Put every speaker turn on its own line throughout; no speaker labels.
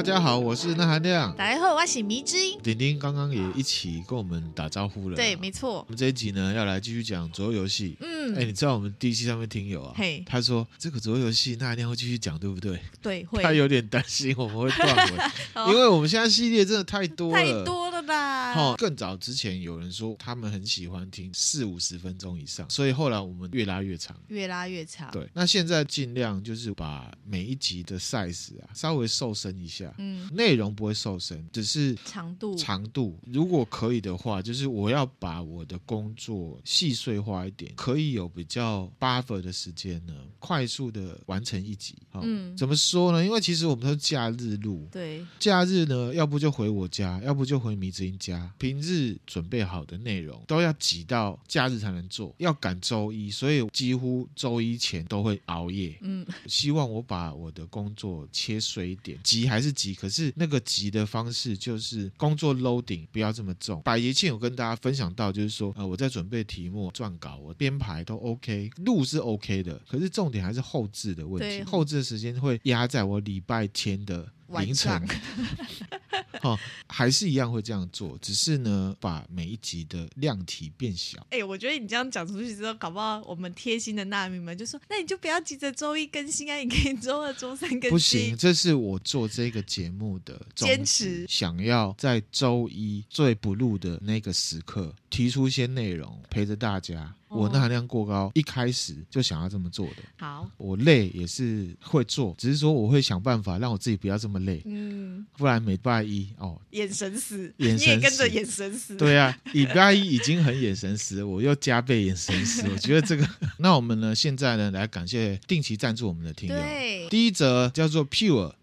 大家好，我是那含亮。
大家好，我是迷之音。
丁丁刚刚也一起跟我们打招呼了。
对，没错。我
们这一集呢，要来继续讲桌游游戏。嗯，哎，你知道我们第一期上面听友啊，嘿，他说这个桌游游戏那含亮会继续讲，对不对？
对，会。
他有点担心我们会断尾，因为我们现在系列真的太多了，
太多了吧？
哦，更早之前有人说他们很喜欢听四五十分钟以上，所以后来我们越拉越长，
越拉越长。
对，那现在尽量就是把每一集的 size 啊稍微瘦身一下，嗯，内容不会瘦身，只是
长度
长度。如果可以的话，就是我要把我的工作细碎化一点，可以有比较 buffer 的时间呢，快速的完成一集。嗯，怎么说呢？因为其实我们都是假日录，
对，
假日呢，要不就回我家，要不就回迷之音家。平日准备好的内容都要挤到假日才能做，要赶周一，所以几乎周一前都会熬夜。嗯，希望我把我的工作切碎一点，急还是急，可是那个急的方式就是工作 loading 不要这么重。百节庆有跟大家分享到，就是说，呃，我在准备题目、撰稿，我编排都 OK，录是 OK 的，可是重点还是后置的问题，后置的时间会压在我礼拜天的凌晨。哦，还是一样会这样做，只是呢，把每一集的量体变小。
哎、欸，我觉得你这样讲出去之后，搞不好我们贴心的纳米们就说：“那你就不要急着周一更新啊，你可以周二、周三更新。”
不行，这是我做这个节目的
坚持，
想要在周一最不录的那个时刻提出一些内容，陪着大家。我那含量过高，一开始就想要这么做的。
好，
我累也是会做，只是说我会想办法让我自己不要这么累。嗯，不然每拜一哦，
眼神死，
眼神死，
跟着眼神死。
对啊，礼拜一已经很眼神死，我又加倍眼神死。我觉得这个，那我们呢，现在呢，来感谢定期赞助我们的听友。
对，
第一则叫做 Pure。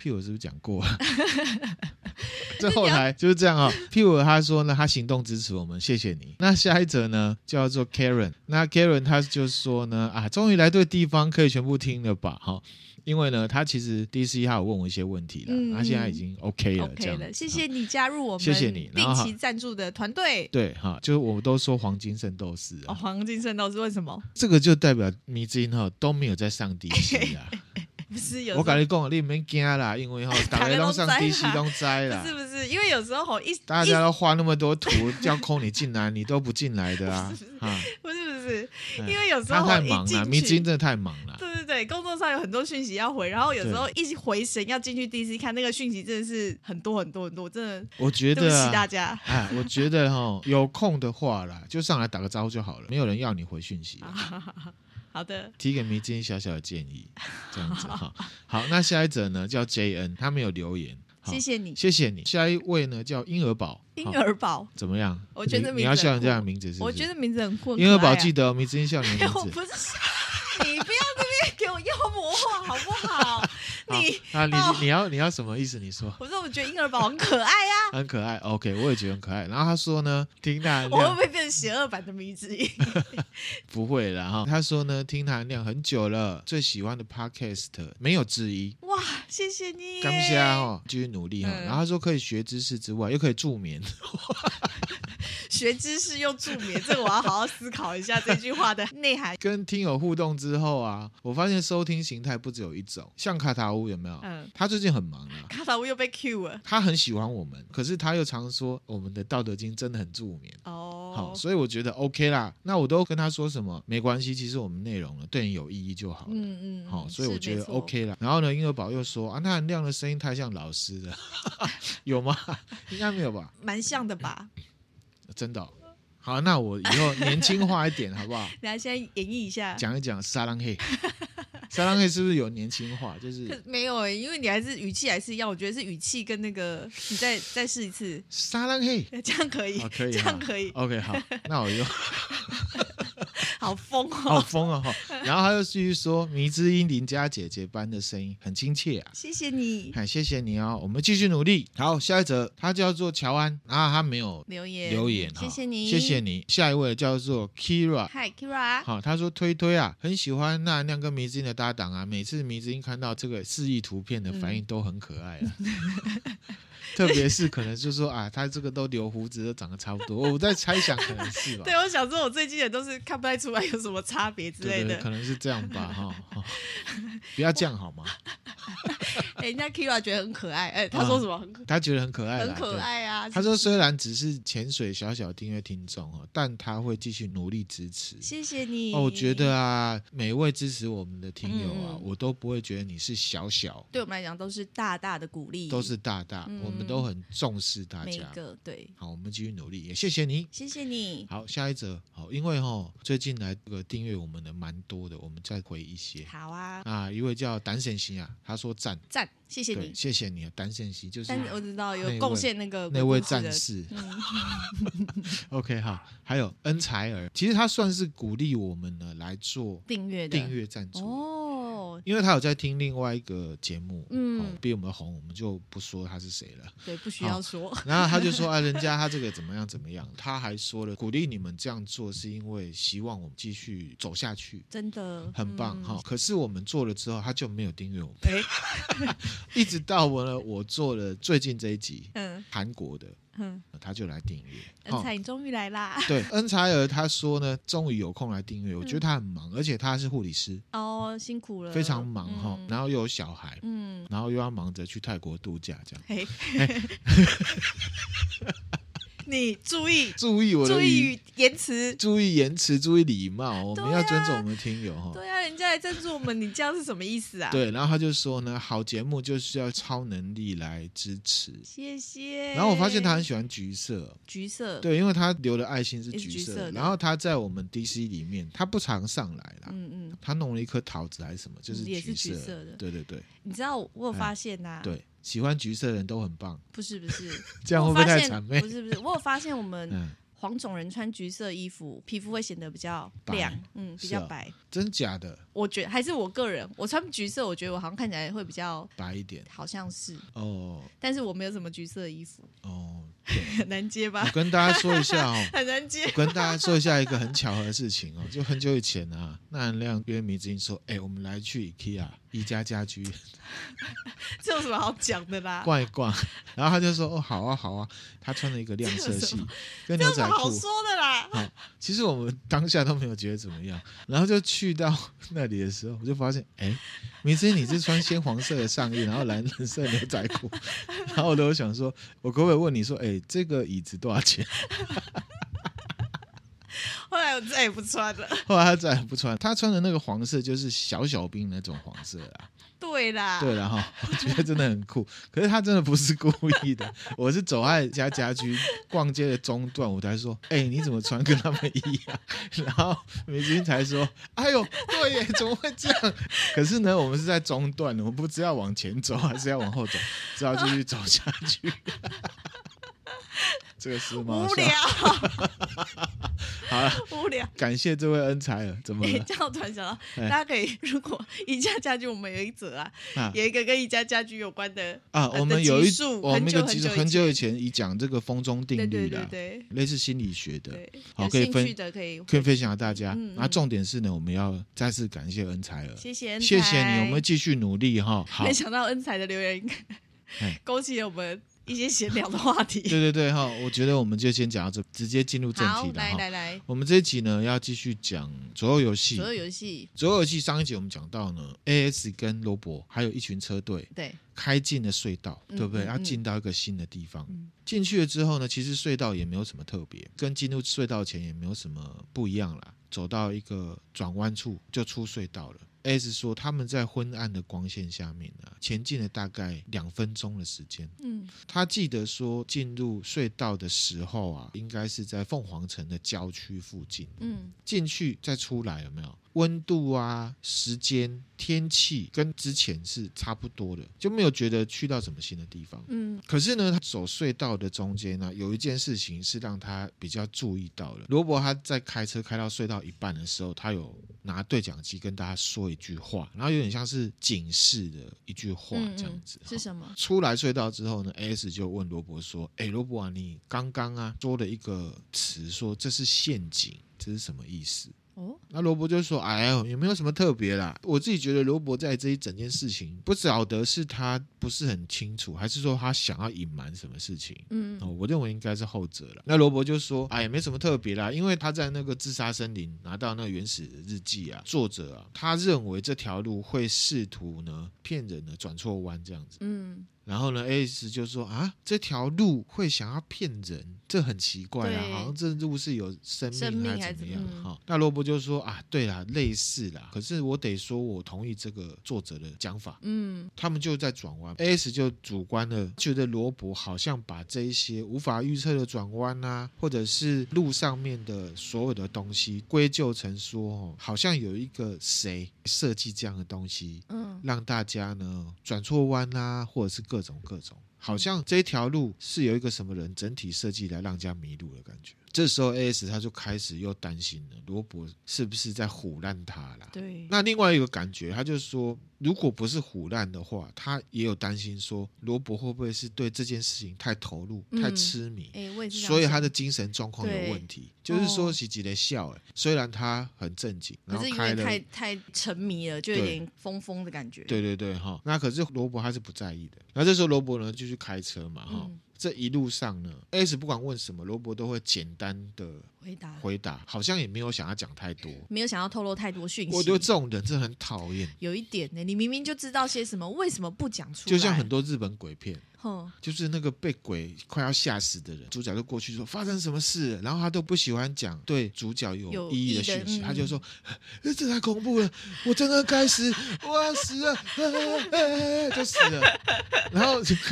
Pure 是不是讲过？这后台就是这样啊、哦。Pure 他说呢，他行动支持我们，谢谢你。那下一则呢，叫做 Karen。那 Karen 他就说呢，啊，终于来对地方，可以全部听了吧？哈，因为呢，他其实 DC 他有问我一些问题了，他现在已经 OK 了，OK 了。
谢谢你加入我们，
谢谢你
定期赞助的团队。
对哈，就是我们都说黄金圣斗士啊、
哦，黄金圣斗士为什么？
这个就代表迷之音哈都没有在上 DC 啊。
不是有，
我跟你讲，你别惊啦，因为吼，大家都上 DC 都摘了，
是不是？因为有时候吼一
大家都画那么多图，叫空你进来，你都不进来的啊，
啊，不是不是，因为有时候
他太忙了，迷津真的太忙了。
对对对，工作上有很多讯息要回，然后有时候一回神要进去 DC 看那个讯息，真的是很多很多很多，真的。
我觉得，
对不起大家。
哎，我觉得哈，有空的话啦，就上来打个招呼就好了，没有人要你回讯息。
好的，
提给迷之音小小的建议，这样子哈。好，那下一则呢叫 JN，他没有留言，
谢谢你，
谢谢你。下一位呢叫婴儿宝，
婴儿宝
怎么样？
我觉得
你要笑人家的名字是是？
我觉得名字很酷。婴
儿宝记得迷之音笑脸名字。
不是，你不要这边给我妖魔化好不好？你
啊，你你要你要什么意思？你说。
我说我觉得婴儿宝很可爱啊，
很可爱。OK，我也觉得很可爱。然后他说呢，听他，
我会不会变成邪恶版的迷之音？
不会啦哈。他说呢，听他含量很久了，最喜欢的 Podcast 没有之一。
哇，谢谢你，
感谢哦，继续努力哈。然后他说可以学知识之外，又可以助眠。
学知识又助眠，这个我要好好思考一下这句话的 内涵。
跟听友互动之后啊，我发现收听形态不只有一种，像卡塔乌有没有？嗯，他最近很忙啊。
卡塔乌又被 Q 了。
他很喜欢我们，可是他又常说我们的《道德经》真的很助眠。哦，好，所以我觉得 OK 啦。那我都跟他说什么？没关系，其实我们内容呢对你有意义就好了。嗯嗯。好，所以我觉得 OK 啦。然后呢，婴儿宝又说啊，那很亮的声音太像老师了，有吗？应该没有吧？
蛮像的吧。
真的、哦、好，那我以后年轻化一点，好不好？
来，先演绎一下，
讲一讲撒浪嘿，撒浪嘿是不是有年轻化？就是
没有哎、欸，因为你还是语气还是一样，我觉得是语气跟那个，你再再试一次，
撒浪嘿，
这样可以，
哦、可以，
这样可以
，OK，好，那我就。
好疯哦！
好疯哦！然后他又继续说：“迷之音邻家姐姐般的声音很亲切啊！”
谢谢你，
哎，谢谢你哦！我们继续努力。好，下一则他叫做乔安啊，他没有
留言
留言，
谢谢你，
谢谢你。下一位叫做 Kira，
嗨 Kira，
好，他说推推啊，很喜欢那含亮跟迷之音的搭档啊，每次迷之音看到这个示意图片的反应都很可爱啊。嗯特别是可能就是说啊，他这个都留胡子，都长得差不多。我在猜想，可能是吧。
对，我想说，我最近也都是看不太出来有什么差别之类的。
对对对，可能是这样吧，哈、哦哦。不要这样好吗？
哎，人家 Kira 觉得很可爱，哎，他说什么？很可，
他觉得很可爱，
很可爱啊。
他说虽然只是潜水小小订阅听众哦，但他会继续努力支持。
谢谢你。
哦，我觉得啊，每一位支持我们的听友啊，我都不会觉得你是小小，
对我们来讲都是大大的鼓励，
都是大大，我们都很重视大家。每
个对，
好，我们继续努力，也谢谢你，
谢谢你。
好，下一则，好，因为哈最近来这个订阅我们的蛮多的，我们再回一些。
好啊。
啊，一位叫胆显西啊，他说赞
赞，谢谢你，
谢谢你啊，胆显西就是
我知道有贡献那个
那位战士。OK 好，还有恩采儿，其实他算是鼓励我们呢来做
订阅
订阅赞助
哦。
因为他有在听另外一个节目，嗯，比我们红，我们就不说他是谁了。
对，不需要说。
然后他就说啊，人家他这个怎么样怎么样，他还说了鼓励你们这样做，是因为希望我们继续走下去，
真的
很棒哈。可是我们做了之后，他就没有订阅我们，一直到我呢，我做了最近这一集，嗯，韩国的。嗯，他就来订阅。
恩才，你终于来啦！
对，恩才儿他说呢，终于有空来订阅。我觉得他很忙，而且他是护理师
哦，辛苦了，
非常忙哈。然后又有小孩，嗯，然后又要忙着去泰国度假，这样。
你注意，
注意我的
注意言辞，
注意言辞，注意礼貌。我们要尊重我们的听友哈。
对啊，人家来赞助我们，你这样是什么意思啊？
对，然后他就说呢，好节目就是要超能力来支持。
谢谢。
然后我发现他很喜欢橘色，
橘色。
对，因为他留的爱心是橘色。然后他在我们 DC 里面，他不常上来啦。嗯嗯。他弄了一颗桃子还是什么，就是橘色的。对对对。
你知道我有发现呐？
对。喜欢橘色的人都很棒，
不是不是，
这样会不会太谄媚？
不是不是，我有发现我们黄种人穿橘色衣服，皮肤会显得比较亮，嗯，比较白。
真假的？
我觉得还是我个人，我穿橘色，我觉得我好像看起来会比较
白一点，
好像是哦。但是我没有什么橘色的衣服哦，很难接吧？
我跟大家说一下哦，
很难接。
我跟大家说一下一个很巧合的事情哦，就很久以前啊，那含亮约迷之音说，哎，我们来去 IKEA。宜家家居，
这有什么好讲的啦？
逛一逛，然后他就说：“哦，好啊，好啊。”他穿了一个亮色系跟牛仔裤，
好说的啦。
好，其实我们当下都没有觉得怎么样，然后就去到那里的时候，我就发现，哎，明知你是穿鲜黄色的上衣，然后蓝色牛仔裤，然后我都想说，我可不可以问你说，哎，这个椅子多少钱？
后来我再也不穿了。
后来他再也不穿，他穿的那个黄色就是小小兵那种黄色啦。
对啦，
对啦哈，我觉得真的很酷。可是他真的不是故意的，我是走在家家居逛街的中段，我才说，哎、欸，你怎么穿跟他们一样？然后美君才说，哎呦，对耶，怎么会这样？可是呢，我们是在中段，我们不知道往前走还是要往后走，只好继续走下去。这个是吗？
无聊。
好了，
无聊。
感谢这位恩财儿，怎么了？
这样突然想到，大家可以如果宜家家居，我们有一则啊，有一个跟宜家家居有关的
啊，我们有一我们一个其实很久以前已讲这个风中定律的，
对，
类似心理学的，好，可以分可以可以分享给大家。那重点是呢，我们要再次感谢恩财儿，
谢谢
谢谢你，我们继续努力哈。
没想到恩财的留言勾起了我们。一些闲聊的话题，
对 对对哈，我觉得我们就先讲到这，直接进入正题了。
来来来，
我们这一集呢要继续讲左右游戏。
左右游戏，
左右游戏上一集我们讲到呢，AS 跟罗伯还有一群车队，对，开进了隧道，对不对？要进到一个新的地方，进去了之后呢，其实隧道也没有什么特别，跟进入隧道前也没有什么不一样啦。走到一个转弯处就出隧道了。S 说他们在昏暗的光线下面啊，前进了大概两分钟的时间。嗯，他记得说进入隧道的时候啊，应该是在凤凰城的郊区附近。嗯，进去再出来有没有？温度啊，时间、天气跟之前是差不多的，就没有觉得去到什么新的地方。嗯，可是呢，他走隧道的中间呢，有一件事情是让他比较注意到了。罗伯他在开车开到隧道一半的时候，他有拿对讲机跟大家说一句话，然后有点像是警示的一句话这样子。嗯嗯，
是什么？
出来隧道之后呢，S 就问罗伯说：“哎，罗伯啊，你刚刚啊说了一个词，说这是陷阱，这是什么意思？”
哦，
那罗伯就说：“哎呦，也没有什么特别啦。我自己觉得罗伯在这一整件事情，不晓得是他不是很清楚，还是说他想要隐瞒什么事情？嗯，哦，我认为应该是后者了。那罗伯就说：哎，也没什么特别啦，因为他在那个自杀森林拿到那个原始的日记啊，作者啊，他认为这条路会试图呢骗人呢转错弯这样子。嗯。”然后呢，AS 就说啊，这条路会想要骗人，这很奇怪啊，好像这路是有生命还是怎么样？哈、嗯，那罗伯就说啊，对啦，类似啦，可是我得说，我同意这个作者的讲法。嗯，他们就在转弯，AS 就主观的觉得罗伯好像把这一些无法预测的转弯啊，或者是路上面的所有的东西归咎成说，哦，好像有一个谁设计这样的东西，嗯，让大家呢转错弯啊，或者是各。各种各种，好像这一条路是有一个什么人整体设计来让人家迷路的感觉。这时候，A.S. 他就开始又担心了，罗伯是不是在唬烂他啦？
对。
那另外一个感觉，他就是说，如果不是唬烂的话，他也有担心说，罗伯会不会是对这件事情太投入、嗯、太痴迷？
欸、
所以他的精神状况有问题。就是说，喜吉的笑，哎，虽然他很正经，然后开了
太太沉迷了，就有点疯疯的感觉。
对对对，哈。那可是罗伯他是不在意的。那这时候罗伯呢，就去开车嘛，哈。嗯这一路上呢，S 不管问什么，罗伯都会简单的回答，回答，好像也没有想要讲太多，
没有想要透露太多讯息。
我觉得这种人真的很讨厌。
有一点呢，你明明就知道些什么，为什么不讲出来？
就像很多日本鬼片。就是那个被鬼快要吓死的人，主角就过去说发生什么事，然后他都不喜欢讲。对主角有意义的讯息，他就说这太恐怖了，我真的该死，我要死了，就死了，然后就。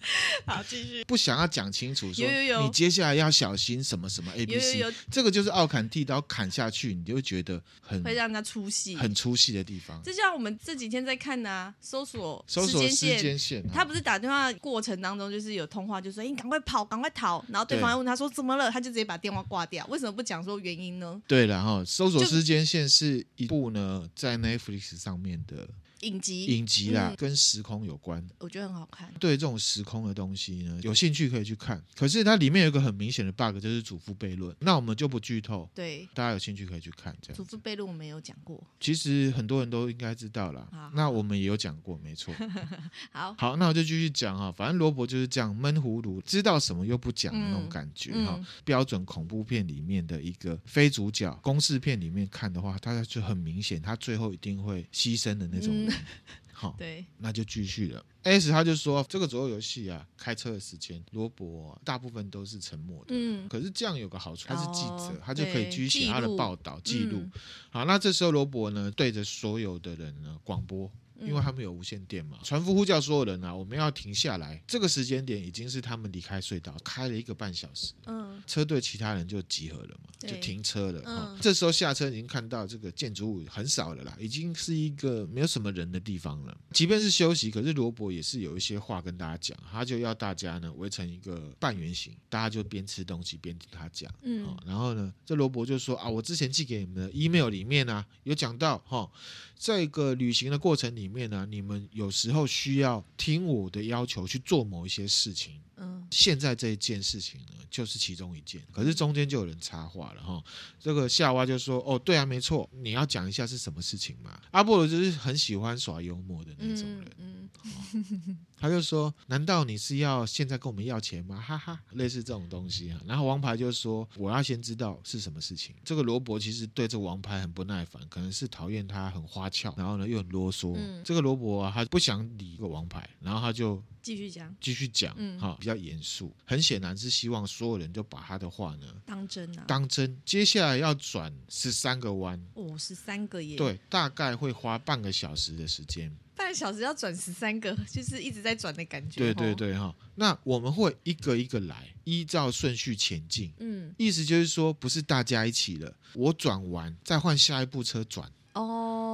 好，继续。
不想要讲清楚，说你接下来要小心什么什么 A B C，这个就是奥坎剃刀砍下去，你就会觉得很
会让人家出戏，
很出戏的地方。
就像我们这几天在看的啊，搜索
搜索时间线，
他不是打电话过程当中就是有通话，就说你赶快跑，赶快逃，然后对方要问他说怎么了，他就直接把电话挂掉。为什么不讲说原因呢？
对了哈，搜索时间线是一部呢在 Netflix 上面的。
影集，
影集啦，嗯、跟时空有关，
我觉得很好看。
对这种时空的东西呢，有兴趣可以去看。可是它里面有一个很明显的 bug，就是祖父悖论。那我们就不剧透，
对，
大家有兴趣可以去看。这样，
祖父悖论我们有讲过，
其实很多人都应该知道啦。那我们也有讲过，没错。
好，
好，那我就继续讲哈。反正罗伯就是这样闷葫芦，知道什么又不讲的那种感觉哈。嗯嗯、标准恐怖片里面的一个非主角，公式片里面看的话，大家就很明显，他最后一定会牺牲的那种人。嗯 好，
对，
那就继续了。S 他就说，这个左右游戏啊，开车的时间，罗伯、啊、大部分都是沉默的。嗯，可是这样有个好处，他是记者，哦、他就可以继续写他的报道记录。嗯、好，那这时候罗伯呢，对着所有的人呢广播。因为他们有无线电嘛，船夫呼叫所有人啊，我们要停下来。这个时间点已经是他们离开隧道，开了一个半小时。嗯，车队其他人就集合了嘛，就停车了。嗯，这时候下车已经看到这个建筑物很少了啦，已经是一个没有什么人的地方了。即便是休息，可是罗伯也是有一些话跟大家讲，他就要大家呢围成一个半圆形，大家就边吃东西边听他讲。嗯，然后呢，这罗伯就说啊，我之前寄给你们的 email 里面啊，有讲到哈。在一个旅行的过程里面呢，你们有时候需要听我的要求去做某一些事情。嗯，现在这一件事情呢，就是其中一件。可是中间就有人插话了哈，这个夏娃就说：“哦，对啊，没错，你要讲一下是什么事情嘛。”阿波罗就是很喜欢耍幽默的那种人，嗯，嗯 他就说：“难道你是要现在跟我们要钱吗？”哈哈，类似这种东西啊。然后王牌就说：“我要先知道是什么事情。”这个罗伯其实对这王牌很不耐烦，可能是讨厌他很花俏，然后呢又很啰嗦。嗯，这个罗伯啊，他不想理这个王牌，然后他就。
继续讲，
继续讲，嗯，哈，比较严肃，很显然是希望所有人都把他的话呢
当真啊，
当真。接下来要转十三个弯，
哦，十三个耶，
对，大概会花半个小时的时间，
半个小时要转十三个，就是一直在转的感觉。
对对对，哈，那我们会一个一个来，依照顺序前进，嗯，意思就是说，不是大家一起了，我转完再换下一部车转。哦，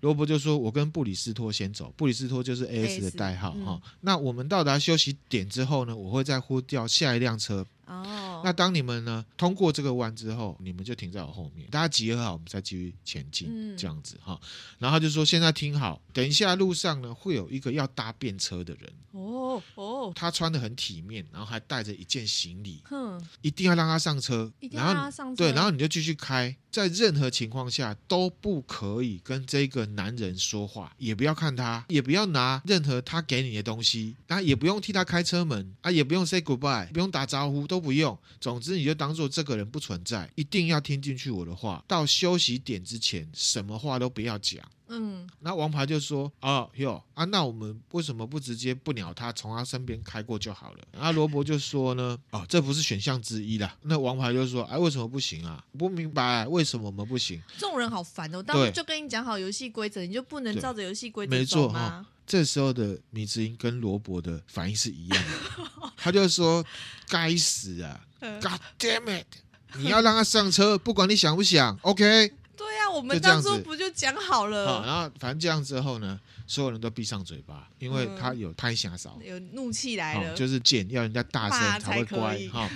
罗伯就说：“我跟布里斯托先走，布里斯托就是 AS 的代号哈。嗯、那我们到达休息点之后呢，我会再呼叫下一辆车。哦，
哦。
那当你们呢通过这个弯之后，你们就停在我后面，大家集合好，我们再继续前进，
嗯、
这样子哈。然后他就说：“现在听好，等一下路上呢会有一个要搭便车的人。
哦哦，
他穿的很体面，然后还带着一件行李，
哼，
一定要让他上车，
一定要让他上车。
对，然后你就继续开，在任何情况下都不可以跟这个男人说话，也不要看他，也不要拿任何他给你的东西，啊，也不用替他开车门，啊，也不用 say goodbye，不用打招呼，都不用。总之，你就当做这个人不存在，一定要听进去我的话。到休息点之前，什么话都不要讲。
嗯，
那王牌就说：“哦哟啊，那我们为什么不直接不鸟他，从他身边开过就好了？”然后罗伯就说呢：“哦，这不是选项之一啦。”那王牌就说：“哎，为什么不行啊？不明白为什么我们不行？”
这种人好烦哦！当时就跟你讲好游戏规则，你就不能照着游戏规则走吗？
没错，哦，这时候的米之英跟罗伯的反应是一样的，他就说：“该死啊，God damn it！你要让他上车，不管你想不想，OK。”
对呀、啊，我们当初不就讲好了？
好，然后反正这样之后呢，所有人都闭上嘴巴，因为他有拍下手，
有怒气来了，
就是贱，要人家大声才会乖哈。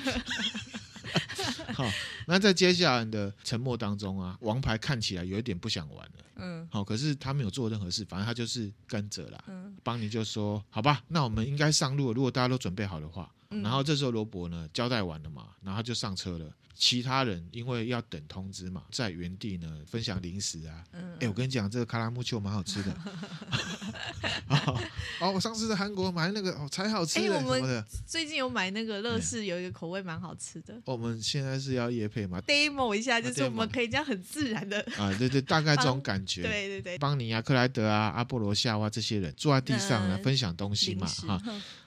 好，那在接下来的沉默当中啊，王牌看起来有一点不想玩了。嗯，好，可是他没有做任何事，反正他就是跟着啦。嗯，邦尼就说：“好吧，那我们应该上路了。如果大家都准备好的话。”然后这时候罗伯呢交代完了嘛，然后他就上车了。其他人因为要等通知嘛，在原地呢分享零食啊。哎、嗯，我跟你讲，这个卡拉木丘蛮好吃的。哦，哦，我上次在韩国买那个哦，才好吃的。哎，我们
最近有买那个乐事，有一个口味蛮好吃的。
我们现在是要夜配嘛
？demo 一下，就是我们可以这样很自然的
啊，对对，大概这种感觉。
对对对，
邦尼啊、克莱德啊、阿波罗夏娃这些人坐在地上呢，分享东西嘛，哈。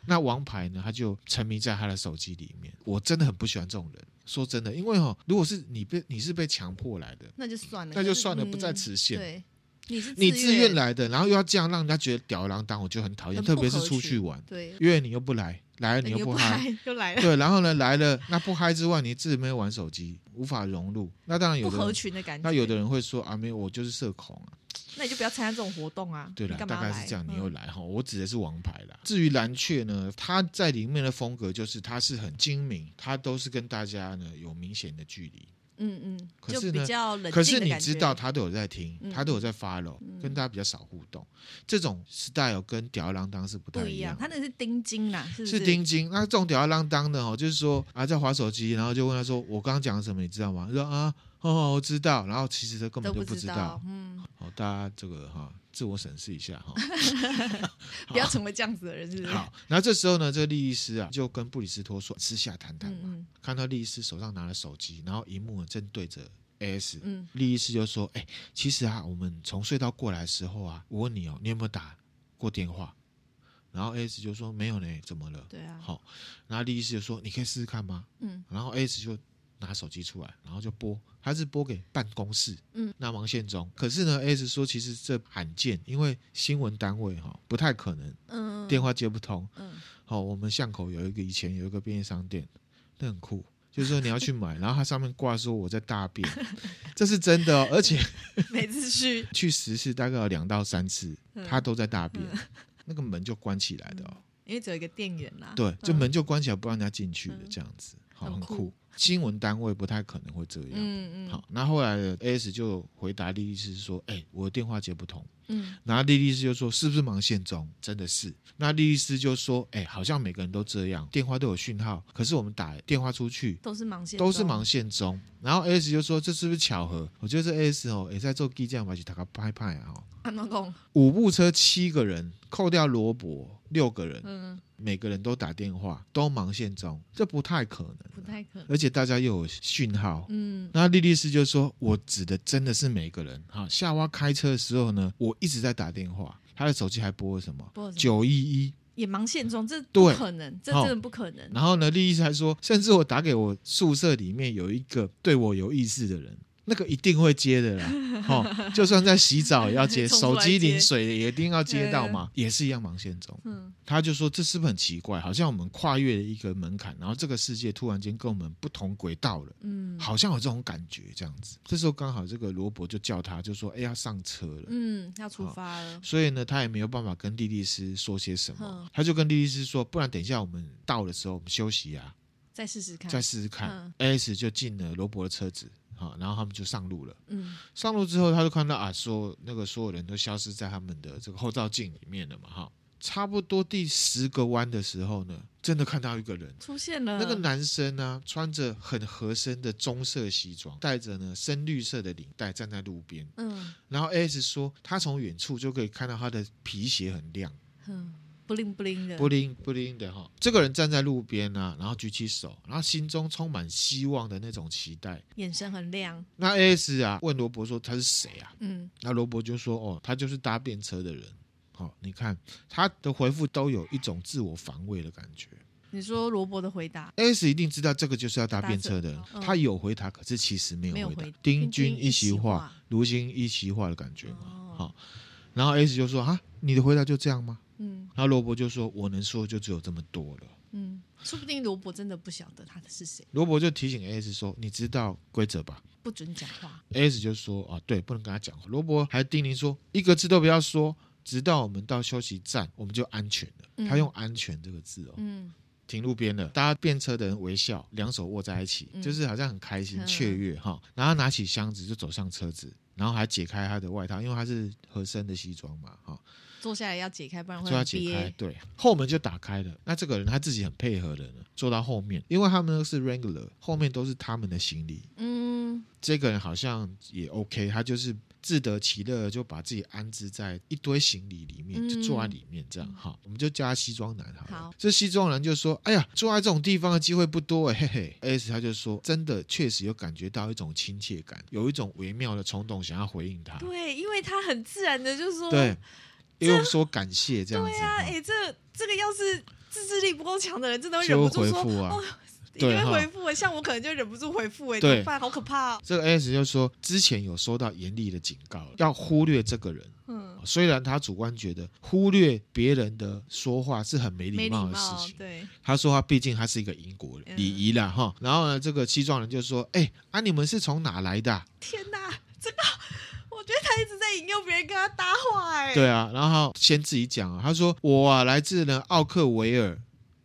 那王牌呢？他就沉迷在他的手机里面。我真的很不喜欢这种人。说真的，因为哈，如果是你被你是被强迫来的，
那就算了，
那就算了，不在此限。
对，你是
你自愿来的，然后又要这样让人家觉得吊儿郎当，我就很讨厌。特别是出去玩，
对，
约你又不来，来了你又不嗨，
又来了。
对，然后呢来了，那不嗨之外，你自己没有玩手机，无法融入。那当然有
不合群的感觉。
那有的人会说啊，没有，我就是社恐啊。
那你就不要参加这种活动啊！
对了，大概是这样，你又来哈、嗯。我指的是王牌啦。至于蓝雀呢，它在里面的风格就是它是很精明，它都是跟大家呢有明显的距离。
嗯嗯。
可是呢，可是你知道他都有在听，他都有在 follow，、嗯、跟大家比较少互动。这种 style 跟吊儿郎当是不太一样。
他那是丁金啦，是不是？
是丁金。那这种吊儿郎当的哦，就是说啊，在滑手机，然后就问他说：“我刚刚讲什么？你知道吗？”他说：“啊。”哦，我知道。然后其实他根本就不知道。知道嗯，好，大家这个哈，自我审视一下哈，
不要成为这样子的人，是不是？
好，然后这时候呢，这个利益师啊，就跟布里斯托说私下谈谈嘛。嗯嗯，看到利益师手上拿了手机，然后荧幕正对着 AS。嗯，莉莉丝就说：“哎，其实啊，我们从隧道过来的时候啊，我问你哦，你有没有打过电话？”然后 AS 就说：“没有呢，怎么了？”
对啊。
好，然后莉莉丝就说：“你可以试试看吗？”嗯。然后 AS 就。拿手机出来，然后就拨，他是拨给办公室，嗯，那王宪忠。可是呢，S 说其实这罕见，因为新闻单位哈不太可能，嗯，电话接不通，嗯，好，我们巷口有一个以前有一个便利商店，那很酷，就是说你要去买，然后它上面挂说我在大便，这是真的哦，而且
每次去。
去十次大概有两到三次，他都在大便，那个门就关起来的哦，
因为只有一个电源啦，
对，就门就关起来不让人家进去的这样子，好，很酷。新闻单位不太可能会这样。嗯嗯。好，那后来的 AS 就回答莉莉丝说：“哎、欸，我的电话接不通。”嗯。然后莉莉丝就说：“是不是忙线中？”真的是。那莉莉丝就说：“哎、欸，好像每个人都这样，电话都有讯号，可是我们打电话出去
都是忙线，
都是忙线中。”然后 AS 就说：“这是不是巧合？”我觉得这 AS 哦，也在做 G 这样把去打个拍拍啊。五部车七个人，扣掉罗伯六个人。嗯。每个人都打电话，都忙线中，这不太可能，
不太可能。
而且大家又有讯号，嗯。那莉莉丝就说：“我指的真的是每个人。哈，夏娃开车的时候呢，我一直在打电话，她的手机还拨了什么？九一一
也忙线中，这不可能，这真的不可能。
然后呢，莉莉丝还说，甚至我打给我宿舍里面有一个对我有意思的人。”那个一定会接的啦，哦，就算在洗澡也要接，手机淋水也一定要接到嘛，也是一样忙线中。嗯，他就说，这是不是很奇怪？好像我们跨越了一个门槛，然后这个世界突然间跟我们不同轨道了。嗯，好像有这种感觉这样子。这时候刚好这个罗伯就叫他，就说：“哎，要上车了。”
嗯，要出发了。
所以呢，他也没有办法跟莉莉丝说些什么，他就跟莉莉丝说：“不然等一下我们到的时候，我们休息啊。”
再试试看，
再试试看。
嗯
AS 就进了罗伯的车子，好，然后他们就上路了。
嗯
上路之后，他就看到啊，说那个所有人都消失在他们的这个后照镜里面了嘛，哈。差不多第十个弯的时候呢，真的看到一个人
出现了。
那个男生呢，穿着很合身的棕色西装，戴着呢深绿色的领带，站在路边。
嗯
然后 AS 说，他从远处就可以看到他的皮鞋很亮，
嗯，不灵不灵的，
不灵不灵的哈。这个人站在路边啊，然后举起手，然后心中充满希望的那种期待。
眼神很亮。
那 AS 啊问罗伯说他是谁啊？
嗯
那罗伯就说哦，他就是搭便车的人。好，你看他的回复都有一种自我防卫的感觉。
你说罗伯的回答
，AS 一定知道这个就是要搭便车的人他有回答，可是其实没有回答
回。
丁君一席
话
话，如今一席话的感觉嘛。
哦
好，然后 AS 就说啊，你的回答就这样吗？
嗯
然后罗伯就说，我能说就只有这么多了。
嗯，说不定罗伯真的不晓得他的是谁，
罗伯就提醒 AS 说，你知道规则吧
不准讲话。
？AS 就说啊，对，不能跟他讲话。罗伯还叮咛说，一个字都不要说。直到我们到休息站，我们就安全了。
嗯
他用“安全”这个字哦，
嗯
停路边了，搭便车的人微笑，两手握在一起，
嗯
就是好像很开心、
嗯
雀跃哈。然后拿起箱子就走上车子，然后还解开他的外套，因为他是合身的西装嘛哈，
坐下来要解开，不然会
就要
很
解
开。，
对，后门就打开了。那这个人他自己很配合的呢，坐到后面，因为他们是 Wrangler，后面都是他们的行李。
嗯
这个人好像也 OK，他就是自得其乐，就把自己安置在一堆行李里面，
嗯
就坐在里面这样。哈，我们就叫他西装男好了。
好
这西装男就说：“哎呀，坐在这种地方的机会不多哎，嘿嘿。”S 他就说：“真的，确实有感觉到一种亲切感，有一种微妙的冲动，想要回应他。
对，因为他很自然的就说，
对，又说感谢这样子。
对啊，
哈
哎，这这个要是自制力不够强的人，真的会忍不住说，
回复啊。
哦一定
对哈
会回复。像我可能就忍不住回复，哎，对？好可怕哦。
这个 S 就说之前有收到严厉的警告，要忽略这个人。
嗯，
虽然他主观觉得忽略别人的说话是很
没礼
貌的事，情，
对，
他说他毕竟他是一个英国人，
嗯
礼仪啦哈。然后呢，这个西装人就说：“哎，啊，你们是从哪来的啊、
天哪，又别人跟他搭话，哎，
对啊，然后先自己讲啊，他说我啊来自呢奥克维尔，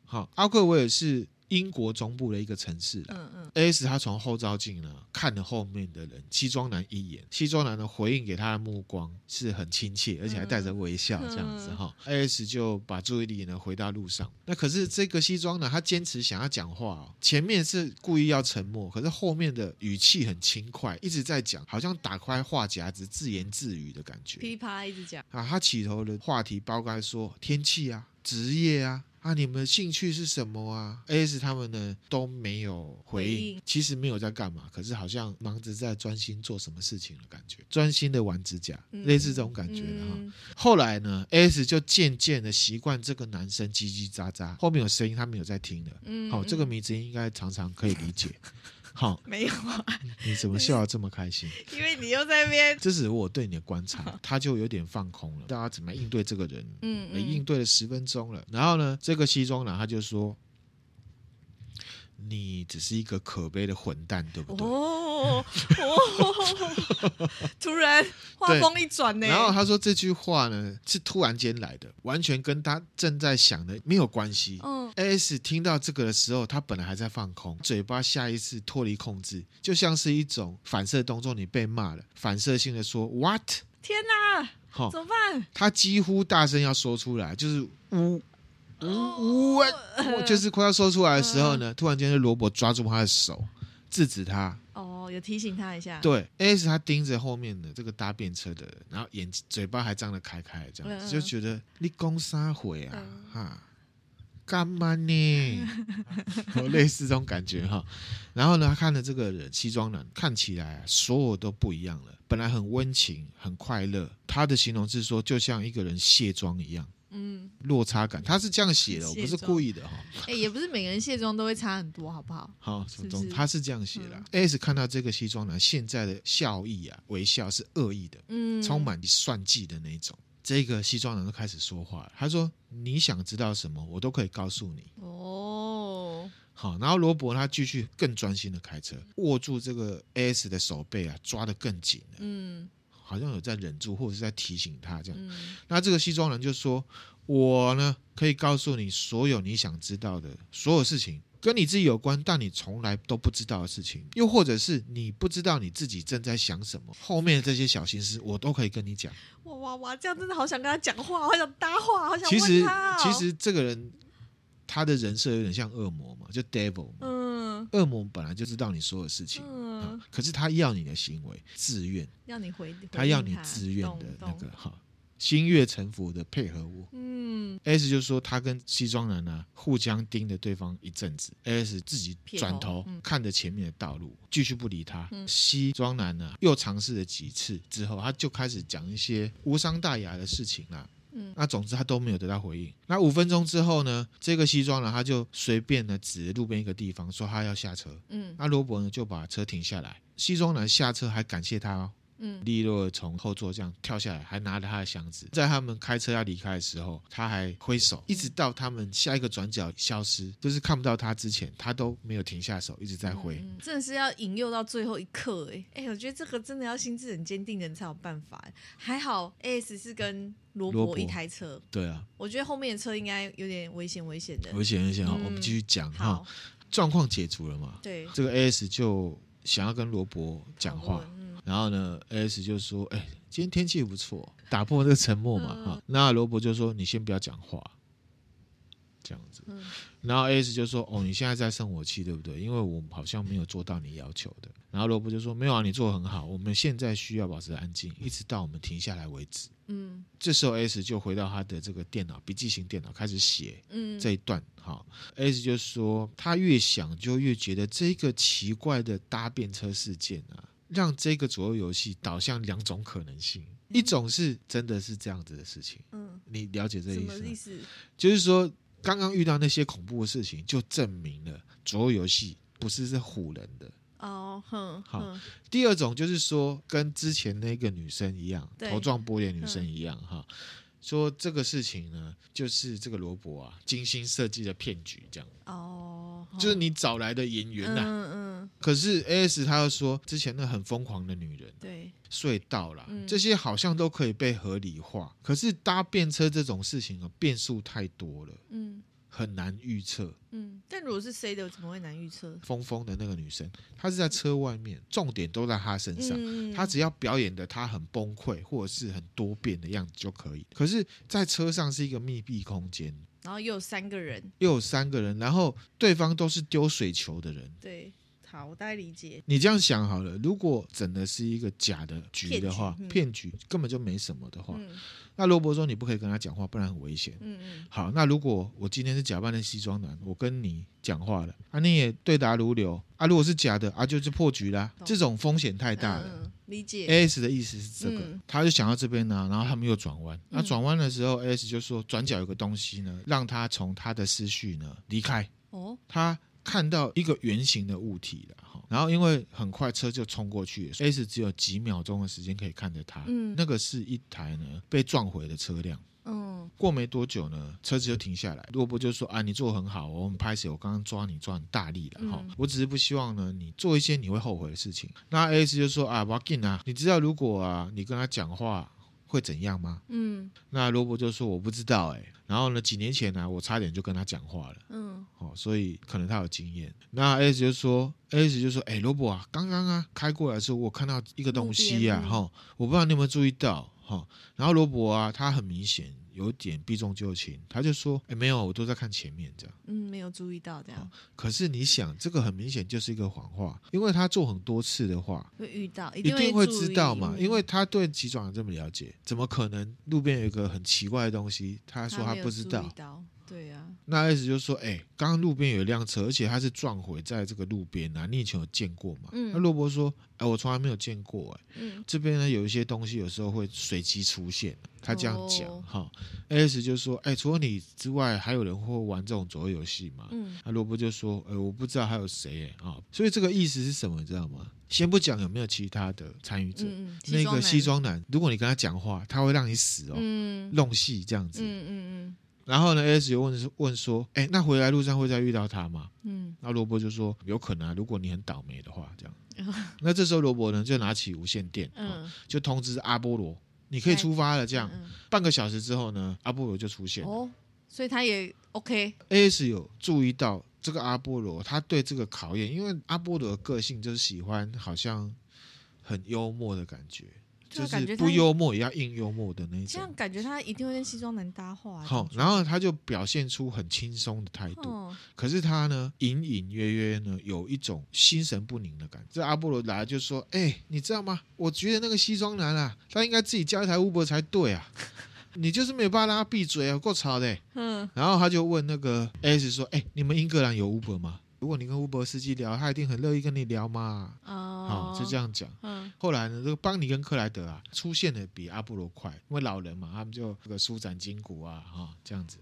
好，奥克维尔是英国中部的一个城市啦。
嗯嗯
A.S. 他从后照镜呢看了后面的人，西装男一眼，西装男呢回应给他的目光是很亲切，而且还带着微笑这样子哈。A.S. 就把注意力呢回到路上。那可是这个西装男他坚持想要讲话哦，前面是故意要沉默，可是后面的语气很轻快，一直在讲，好像打开话匣子自言自语的感觉。
噼啪一直讲，
啊，他起头的话题包括说天气啊、职业啊。啊，你们的兴趣是什么啊？AS 他们呢都没有回
应，
其实没有在干嘛，可是好像忙着在专心做什么事情的感觉，专心的玩指甲，
嗯
类似这种感觉的哈。
嗯
后来呢，AS 就渐渐的习惯这个男生叽叽喳喳，后面有声音，他没有在听了。
嗯
好、这个
嗯
迷之音应该常常可以理解。好，
没有啊，
你怎么笑得这么开心？
因为你又在那边，
这是我对你的观察，他就有点放空了。大家怎么应对这个人？
嗯
嗯应对了十分钟了。然后呢，这个西装男他就说：“你只是一个可悲的混蛋，对不对？”
哦哦，突然画风一转呢，
然后他说这句话呢是突然间来的，完全跟他正在想的没有关系。
嗯
AS 听到这个的时候，他本来还在放空，嘴巴下意识脱离控制，就像是一种反射动作。你被骂了，反射性的说 “what”，
天哪，
好、
怎么办？
他几乎大声要说出来，就是呜呜呜，我就是快要说出来的时候呢，突然间就罗伯抓住他的手，制止他。
哦，有提醒他一下，
对，AS 他盯着后面的这个搭便车的人，然后眼嘴巴还张得开开，这样子
嗯嗯
就觉得你讲啥话啊
嗯
哈。干嘛呢？有类似这种感觉哈。然后呢，他看了这个人西装男，看起来啊，所有都不一样了。本来很温情、很快乐，他的形容是说，就像一个人卸妆一样，
嗯，
落差感。他是这样写的，我不是故意的哈。
哎，也不是每个人卸妆都会差很多，好不好？
好，他是这样写的。AS 看到这个西装男现在的笑意啊，微笑是恶意的，
嗯，
充满算计的那一种。这个西装男就开始说话了，他说：“你想知道什么，我都可以告诉你。”
哦，
好，然后罗伯他继续更专心的开车，握住这个 AS 的手背啊，抓得更紧了，
嗯
好像有在忍住，或者是在提醒他这样。
嗯
那这个西装人就说：“我呢，可以告诉你所有你想知道的所有事情，跟你自己有关，但你从来都不知道的事情，又或者是你不知道你自己正在想什么，后面的这些小心思，我都可以跟你讲。
哇哇哇！这样真的好想跟他讲话，好想搭话，好想
其
实。
其实这个人他的人设有点像恶魔嘛，就 devil 嘛。
嗯，
恶魔本来就知道你所有事情，
嗯。
啊，可是他要你的行为自愿，
要你回，
他要你自愿的那个哈。心悦诚服的配合我，嗯，S 就说他跟西装男呢、啊、互相盯着对方一阵子，S 自己转头看着前面的道路，继续不理他。嗯、西装男呢、啊、又尝试了几次之后，他就开始讲一些无伤大雅的事情啦。嗯，那总之他都没有得到回应。那五分钟之后呢，这个西装男他就随便的指路边一个地方说他要下车。嗯，那罗伯呢就把车停下来，西装男下车还感谢他哦。嗯，利落的从后座这样跳下来，还拿着他的箱子。在他们开车要离开的时候，他还挥手，一直到他们下一个转角消失，就是看不到他之前，他都没有停下手，一直在挥。
嗯，真的是要引诱到最后一刻，哎哎，我觉得这个真的要心智很坚定的人才有办法。还好 AS 是跟罗伯一台车，
对啊，
我觉得后面的车应该有点危险，危险的，
危险危险。好，我们继续讲哈，状况解除了嘛？对，这个 AS 就想要跟罗伯讲话。然后呢，S 就说：“哎，今天天气不错，打破这个沉默嘛。哈、嗯，那罗伯就说：你先不要讲话，这样子。嗯、然后 S 就说：哦，你现在在生我气，对不对？因为我好像没有做到你要求的。然后罗伯就说：没有啊，你做的很好。我们现在需要保持安静，一直到我们停下来为止。嗯，这时候 S 就回到他的这个电脑笔记型电脑，开始写。嗯，这一段。哈，S 就说他越想就越觉得这个奇怪的搭便车事件啊。”让这个左右游戏导向两种可能性，嗯、一种是真的是这样子的事情，嗯，你了解这个意思？意思？就是说，刚刚遇到那些恐怖的事情，就证明了左右游戏不是是唬人的哦。哼，好。第二种就是说，跟之前那个女生一样，对头撞玻璃的女生一样，哈。说这个事情呢，就是这个罗伯啊精心设计的骗局，这样哦，就是你找来的演员呐、啊，嗯嗯。可是 AS 他又说，之前那很疯狂的女人，对，隧道啦，嗯、这些好像都可以被合理化。可是搭便车这种事情啊，变数太多了，嗯。很难预测，
嗯，但如果是 C 的，怎么会难预测？
疯疯的那个女生，她是在车外面，重点都在她身上，嗯、她只要表演的她很崩溃或者是很多变的样子就可以。可是，在车上是一个密闭空间，
然后又有三个人，
又有三个人，然后对方都是丢水球的人，
对。好，我大概理解。
你这样想好了，如果整的是一个假的局的话，骗局，根本就没什么的话，嗯、那罗伯说你不可以跟他讲话，不然很危险。嗯嗯。好，那如果我今天是假扮的西装男，我跟你讲话了，啊，你也对答如流啊，如果是假的啊，就是破局啦。懂这种风险太大了。嗯、理解。AS 的意思是这个，嗯、他就想到这边呢，然后他们又转弯。那转弯的时候，AS 就说转角有个东西呢，让他从他的思绪呢离开。哦。他。看到一个圆形的物体了哈，然后因为很快车就冲过去了，S 只有几秒钟的时间可以看着它。嗯，那个是一台呢被撞毁的车辆。嗯，过没多久呢，车子就停下来。罗伯就说：“啊，你做得很好，我们拍谢，我刚刚抓你抓很大力了哈，嗯、我只是不希望呢你做一些你会后悔的事情。”那 S 就说：“啊，我紧啊，你知道如果啊你跟他讲话。”会怎样吗？嗯，那罗伯就说我不知道哎、欸。然后呢，几年前呢、啊，我差点就跟他讲话了。嗯，哦，所以可能他有经验。那 S 就说，S 就说，哎，罗伯啊，刚刚啊开过来的时候，我看到一个东西呀、啊，哈、嗯，我不知道你有没有注意到，哈。然后罗伯啊，他很明显。有点避重就轻，他就说：“哎，没有，我都在看前面，这样。”
嗯，没有注意到这样。
可是你想，这个很明显就是一个谎话，因为他做很多次的话，
会遇到，
一定会，一定会知道嘛。因为他对急转这么了解，怎么可能路边有一个很奇怪的东西，他说他不知道？
对呀，
那意思就是说，哎，刚刚路边有一辆车，而且它是撞毁在这个路边啊，你以前有见过吗？嗯，那罗伯说，哎，我从来没有见过，哎，嗯，这边呢有一些东西有时候会随机出现，他这样讲哈。AS 就说，哎，除了你之外，还有人会玩这种左右游戏吗？嗯，那罗伯就说，哎，我不知道还有谁，哎啊，所以这个意思是什么，你知道吗？先不讲有没有其他的参与者，那个西装男，如果你跟他讲话，他会让你死哦，嗯，弄戏这样子，嗯嗯嗯。然后呢，AS 又问问说：“哎，那回来路上会再遇到他吗？”嗯，那罗伯就说：“有可能啊，如果你很倒霉的话，这样。嗯 ”那这时候罗伯呢就拿起无线电，嗯，就通知阿波罗：“你可以出发了。”这样，半个小时之后呢，阿波罗就出现。哦，
所以他也 OK。
AS 有注意到这个阿波罗他对这个考验，因为阿波罗的个性就是喜欢好像很幽默的感觉。就是不幽默也要硬幽默的那种，
这样感觉他一定会跟西装男搭话。
好，然后他就表现出很轻松的态度，哦、可是他呢，隐隐约约呢，有一种心神不宁的感觉。这阿波罗来就说：“哎、欸，你知道吗？我觉得那个西装男啊，他应该自己加一台 Uber 才对啊，你就是没有办法让他闭嘴啊，够吵的、欸。”嗯，然后他就问那个 S 说：“哎、欸，你们英格兰有 Uber 吗？”如果你跟 Uber 司机聊，他一定很乐意跟你聊嘛。哦，好，就这样讲。嗯，后来呢，这个邦尼跟克莱德啊，出现的比阿波罗快，因为老人嘛，他们就这个舒展筋骨啊，哈，这样子。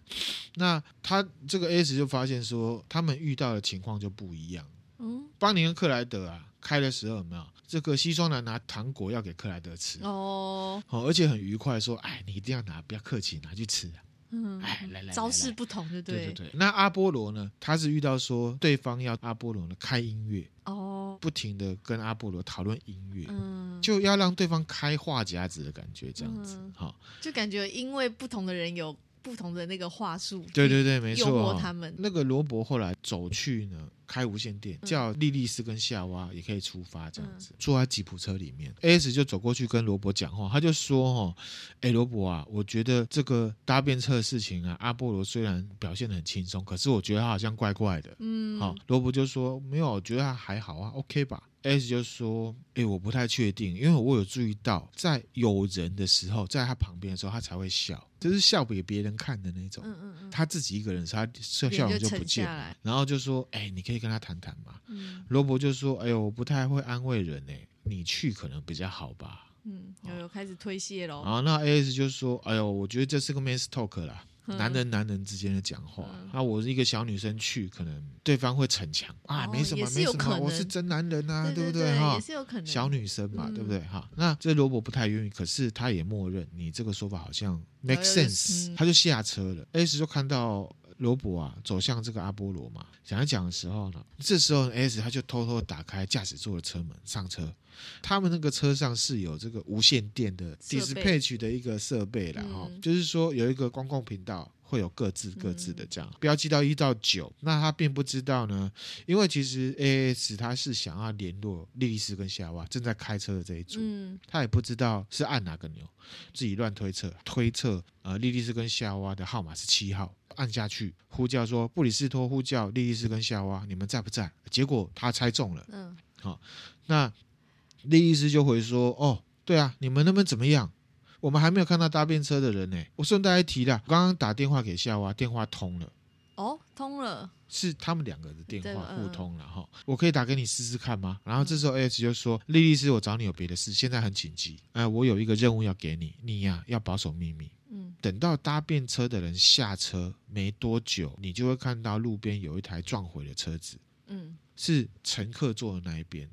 那他这个 S 就发现说，他们遇到的情况就不一样。嗯，邦尼跟克莱德啊，开的时候有没有这个西装男拿糖果要给克莱德吃？哦，好，而且很愉快，说，哎，你一定要拿，不要客气，拿去吃啊。
嗯，哎，来来，招式不同，对对
对对。那阿波罗呢？他是遇到说对方要阿波罗呢开音乐哦，不停的跟阿波罗讨论音乐，嗯，就要让对方开话匣子的感觉，这样子，好，
就感觉因为不同的人有。不同的那个话术，
对对对，没错。
诱惑他们。
那个罗伯后来走去呢，开无线电，叫莉莉丝跟夏娃也可以出发，这样子，坐在吉普车里面。AS 就走过去跟罗伯讲话，他就说：“哦，哎，罗伯啊，我觉得这个搭便车的事情啊，阿波罗虽然表现的很轻松，可是我觉得他好像怪怪的。”嗯，好，罗伯就说：“没有，我觉得他还好啊，OK 吧。” S 就说：“哎，我不太确定，因为我有注意到，在有人的时候，在他旁边的时候，他才会笑，就是笑给别人看的那种。嗯嗯嗯，他自己一个人时，他笑笑容就不见了。然后就说：‘哎，你可以跟他谈谈嘛。’嗯，罗伯就说：‘哎呦，我不太会安慰人哎，你去可能比较好吧。’
嗯，有有开始推卸喽。
然后那 S 就说：‘哎呦，我觉得这是个 man's talk 啦。’男人男人之间的讲话，那、嗯、我是一个小女生去，可能对方会逞强啊，没什么，没什么，我是真男人啊，对，不对？哈？
也是有可能，
小女生嘛，嗯、对不对？哈？那这罗伯不太愿意，可是他也默认你这个说法好像 make sense，、嗯、他就下车了。S 就看到罗伯啊走向这个阿波罗嘛，想要讲的时候呢，这时候 S 他就偷偷打开驾驶座的车门上车。他们那个车上是有这个无线电的 dispatch 的一个设备了哈，嗯、就是说有一个公共频道会有各自各自的这样标记到一到九。那他并不知道呢，因为其实 AS 他是想要联络莉莉丝跟夏娃正在开车的这一组，嗯、他也不知道是按哪个钮，自己乱推测，推测呃莉莉丝跟夏娃的号码是七号，按下去呼叫说布里斯托呼叫莉莉丝跟夏娃，你们在不在？结果他猜中了，嗯，好，那。莉莉丝就回说：“哦，对啊，你们那边怎么样？我们还没有看到搭便车的人呢。我顺带一提啦，刚刚打电话给夏娃，电话通了。
哦，通了，
是他们两个的电话互通了哈。我可以打给你试试看吗？然后这时候 AS 就说：莉莉丝，我找你有别的事，现在很紧急。哎，我有一个任务要给你，你呀要保守秘密。嗯，等到搭便车的人下车没多久，你就会看到路边有一台撞毁的车子。嗯，是乘客坐的那一边。”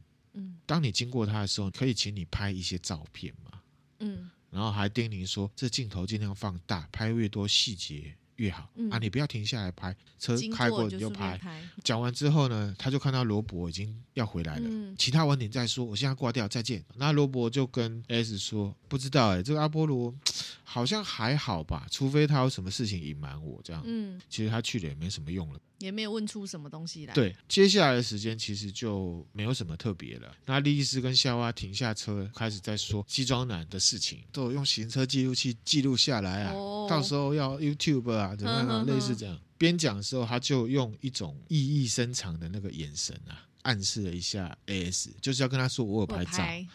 当你经过他的时候，可以请你拍一些照片吗？嗯，然后还叮咛说，这镜头尽量放大，拍越多细节越好。嗯、啊，你不要停下来拍，车开过你就拍。讲完之后呢，他就看到罗伯已经要回来了，嗯、其他晚点再说，我现在挂掉，再见。那罗伯就跟 S 说，不知道哎、欸，这个阿波罗。好像还好吧，除非他有什么事情隐瞒我这样。嗯，其实他去了也没什么用了，
也没有问出什么东西来。
对，接下来的时间其实就没有什么特别了。那莉莉丝跟夏娃停下车，开始在说西装男的事情，都有用行车记录器记录下来啊。哦，到时候要 YouTube 啊，怎么样类似这样。边讲的时候，他就用一种意义深长的那个眼神啊。暗示了一下，AS 就是要跟他说我有拍照，拍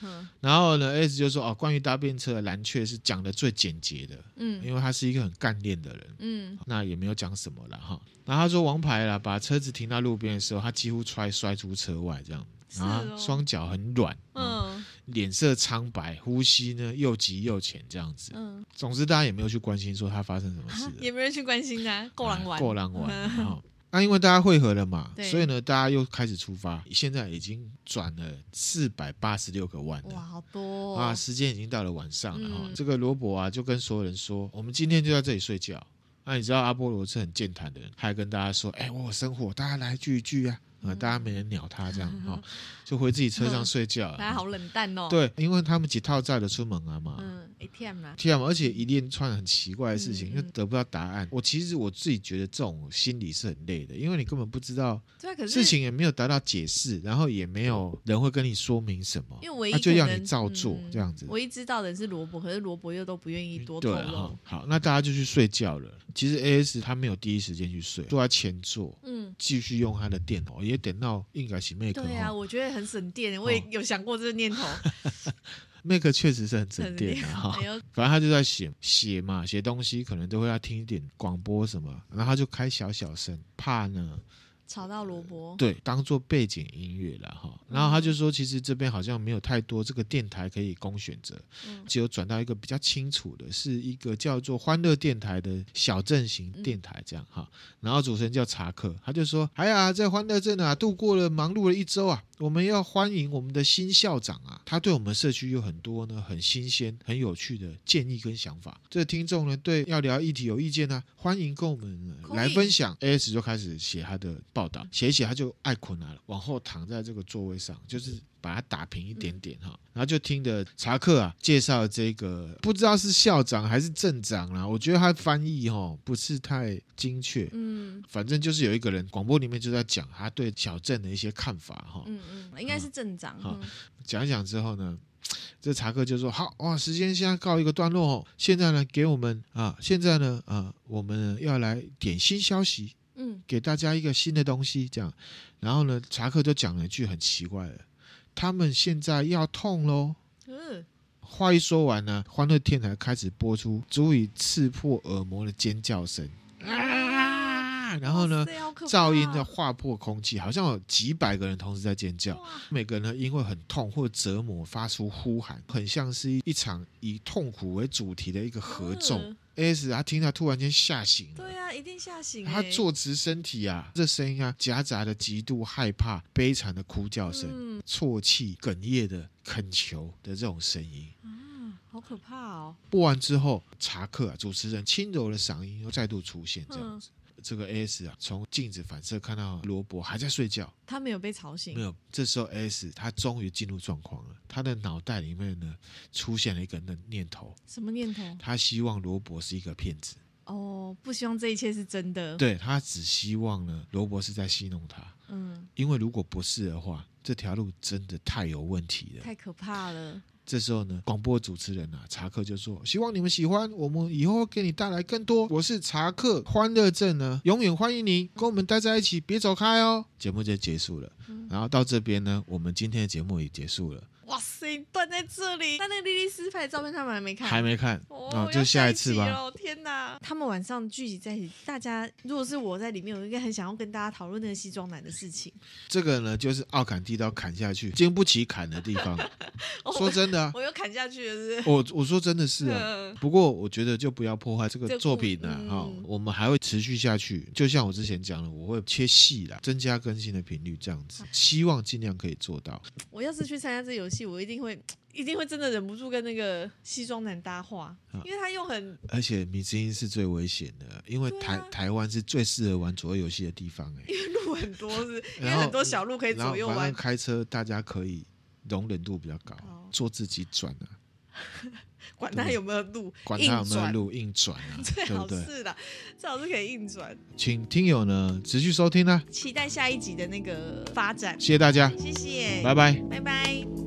然后呢，AS 就说哦，关于搭便车的蓝雀是讲的最简洁的，嗯，因为他是一个很干练的人，嗯，那也没有讲什么了哈。然后他说王牌了，把车子停到路边的时候，他几乎摔摔出车外这样，然后双脚很软，嗯，脸色苍白，呼吸呢又急又浅这样子，嗯，总之大家也没有去关心说他发生什么事，
也没人去关心他，够狼玩，
够狼玩，那、啊、因为大家汇合了嘛，所以呢，大家又开始出发。现在已经转了四百八十六个弯了，
哇，好多、哦、
啊！时间已经到了晚上了哈。嗯、这个罗伯啊，就跟所有人说：“我们今天就在这里睡觉。”那你知道阿波罗是很健谈的人，还跟大家说：“哎，我有生火，大家来聚一聚啊！”啊，大家没人鸟他这样 哈，就回自己车上睡觉。
大家好冷淡哦。
对，因为他们几套债的出门啊嘛。
嗯，一天嘛。
天嘛，而且一连串很奇怪的事情，又得不到答案。我其实我自己觉得这种心理是很累的，因为你根本不知道，事情也没有得到解释，然后也没有人会跟你说明什么，
因为唯一
他就要你照做这样子。
唯一知道的是萝卜，可是萝卜又都不愿意多透露。
好，那大家就去睡觉了。其实 A S 他没有第一时间去睡，坐在前座，嗯，继续用他的电脑，也点到应该是 Mac。
对啊，我觉得很省电，我也有想过这个念头。
Mac 确实是很省电的哈，反正他就在写写嘛，写东西可能都会要听一点广播什么，然后他就开小小声，怕呢。
吵到萝卜，
对，当做背景音乐了哈。然后他就说，其实这边好像没有太多这个电台可以供选择，只有转到一个比较清楚的，是一个叫做欢乐电台的小镇型电台这样哈。然后主持人叫查克，他就说：“哎呀，在欢乐镇啊，度过了忙碌了一周啊，我们要欢迎我们的新校长啊，他对我们社区有很多呢很新鲜、很有趣的建议跟想法。这个听众呢对要聊议题有意见呢，欢迎跟我们来分享。”AS 就开始写他的报。报道。写一写，他就爱困了，往后躺在这个座位上，就是把它打平一点点哈，嗯、然后就听着查克啊介绍这个，不知道是校长还是镇长啦，我觉得他翻译哈不是太精确，嗯，反正就是有一个人广播里面就在讲他对小镇的一些看法哈，
嗯嗯，应该是镇长，
哈，讲一讲之后呢，这查克就说好哇，时间现在告一个段落哦，现在呢给我们啊，现在呢啊，我们要来点新消息。嗯，给大家一个新的东西，这样，然后呢，查克就讲了一句很奇怪的，他们现在要痛喽。嗯，话一说完呢，欢乐天台开始播出足以刺破耳膜的尖叫声。啊，然后呢，噪音在划破空气，好像有几百个人同时在尖叫，每个人呢因为很痛或折磨发出呼喊，很像是一一场以痛苦为主题的一个合奏。嗯 AS 他听到突然间吓醒了，
对啊，一定吓醒。
他坐直身体啊，这声音啊夹杂着极度害怕、悲惨的哭叫声、嗯、啜泣、哽咽的恳求的这种声音
啊，好可怕哦！
播完之后，查克啊，主持人轻柔的嗓音又再度出现，这样子。嗯这个 AS 啊，从镜子反射看到罗伯还在睡觉，
他没有被吵醒。
没有，这时候 AS 他终于进入状况了，他的脑袋里面呢出现了一个念念头，
什么念头？
他希望罗伯是一个骗子。
哦，不希望这一切是真的。
对，他只希望呢，罗伯是在戏弄他。嗯，因为如果不是的话，这条路真的太有问题了，
太可怕了。
这时候呢，广播主持人啊，查克就说：“希望你们喜欢，我们以后会给你带来更多。我是查克，欢乐镇呢，永远欢迎你跟我们待在一起，别走开哦。”节目就结束了，然后到这边呢，我们今天的节目也结束了。
哇塞，断在这里！那那个莉莉丝拍的照片他们还没看，
还没看哦，就下一次吧。
天哪，他们晚上聚集在一起，大家如果是我在里面，我应该很想要跟大家讨论那个西装男的事情。
这个呢，就是奥坎地刀砍下去经不起砍的地方。说真的啊，
我又砍下去了，是不是？
我我说真的是啊，不过我觉得就不要破坏这个作品了哈。我们还会持续下去，就像我之前讲的，我会切细了，增加更新的频率，这样子，希望尽量可以做到。
我要是去参加这游戏。我一定会，一定会真的忍不住跟那个西装男搭话，因为他又很，
而且米之音是最危险的，因为台、啊、台湾是最适合玩左右游戏的地方哎，
因为路很多是，是因为很多小路可以左右玩，
开车大家可以容忍度比较高，哦、做自己转啊，
管他有没有路，
管他有没有路硬转啊，
最好是的，最好是可以硬转。
请听友呢持续收听啊，
期待下一集的那个发展，
谢谢大家，
谢谢，
拜拜，
拜拜。